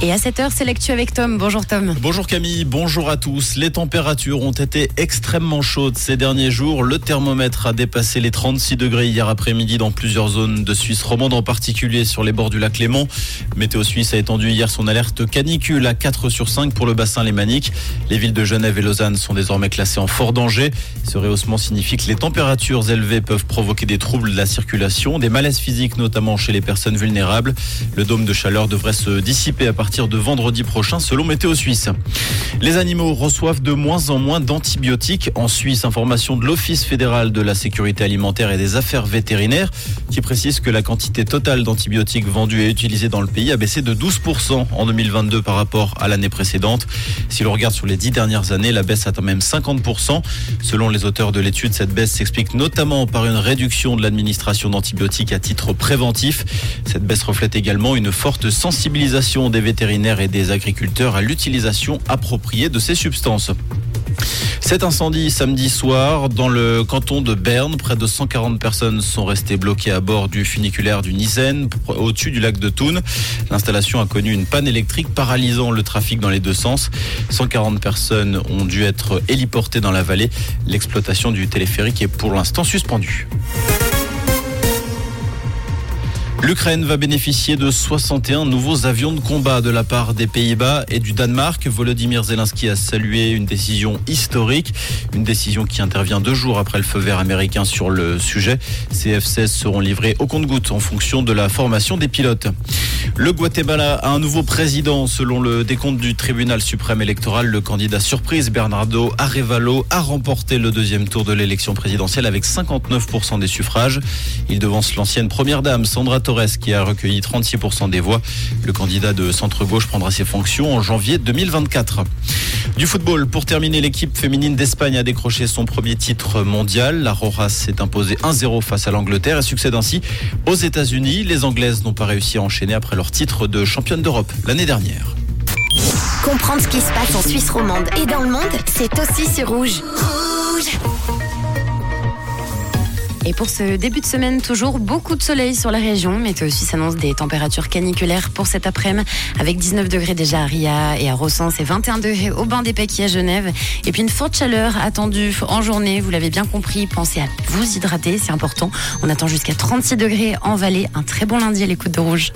Et à cette heure, c'est l'actu avec Tom. Bonjour Tom. Bonjour Camille, bonjour à tous. Les températures ont été extrêmement chaudes ces derniers jours. Le thermomètre a dépassé les 36 degrés hier après-midi dans plusieurs zones de Suisse romande, en particulier sur les bords du lac Léman. Météo Suisse a étendu hier son alerte canicule à 4 sur 5 pour le bassin lémanique. Les villes de Genève et Lausanne sont désormais classées en fort danger. Ce rehaussement signifie que les températures élevées peuvent provoquer des troubles de la circulation, des malaises physiques notamment chez les personnes vulnérables. Le dôme de chaleur devrait se dissiper à partir partir de vendredi prochain selon Météo Suisse. Les animaux reçoivent de moins en moins d'antibiotiques en Suisse. Information de l'Office fédéral de la sécurité alimentaire et des affaires vétérinaires qui précise que la quantité totale d'antibiotiques vendus et utilisés dans le pays a baissé de 12% en 2022 par rapport à l'année précédente. Si l'on regarde sur les dix dernières années, la baisse atteint même 50%. Selon les auteurs de l'étude, cette baisse s'explique notamment par une réduction de l'administration d'antibiotiques à titre préventif. Cette baisse reflète également une forte sensibilisation des vétérinaires et des agriculteurs à l'utilisation appropriée de ces substances. Cet incendie samedi soir dans le canton de Berne, près de 140 personnes sont restées bloquées à bord du funiculaire du Nissen au-dessus du lac de Thun. L'installation a connu une panne électrique paralysant le trafic dans les deux sens. 140 personnes ont dû être héliportées dans la vallée. L'exploitation du téléphérique est pour l'instant suspendue. L'Ukraine va bénéficier de 61 nouveaux avions de combat de la part des Pays-Bas et du Danemark. Volodymyr Zelensky a salué une décision historique, une décision qui intervient deux jours après le feu vert américain sur le sujet. Ces F-16 seront livrés au compte-gouttes en fonction de la formation des pilotes. Le Guatemala a un nouveau président. Selon le décompte du tribunal suprême électoral, le candidat surprise Bernardo Arevalo a remporté le deuxième tour de l'élection présidentielle avec 59% des suffrages. Il devance l'ancienne première dame Sandra Torres qui a recueilli 36% des voix. Le candidat de centre-gauche prendra ses fonctions en janvier 2024. Du football, pour terminer, l'équipe féminine d'Espagne a décroché son premier titre mondial. La Rojas s'est imposée 1-0 face à l'Angleterre et succède ainsi aux États-Unis. Les Anglaises n'ont pas réussi à enchaîner après leur titre de championne d'Europe l'année dernière. Comprendre ce qui se passe en Suisse romande et dans le monde, c'est aussi sur Rouge. Rouge et pour ce début de semaine, toujours beaucoup de soleil sur la région. mais aussi s'annonce des températures caniculaires pour cet après-midi, avec 19 degrés déjà à Ria et à Rossens et 21 degrés au Bain des Péquis à Genève. Et puis une forte chaleur attendue en journée, vous l'avez bien compris. Pensez à vous hydrater, c'est important. On attend jusqu'à 36 degrés en vallée. Un très bon lundi à l'écoute de Rouge.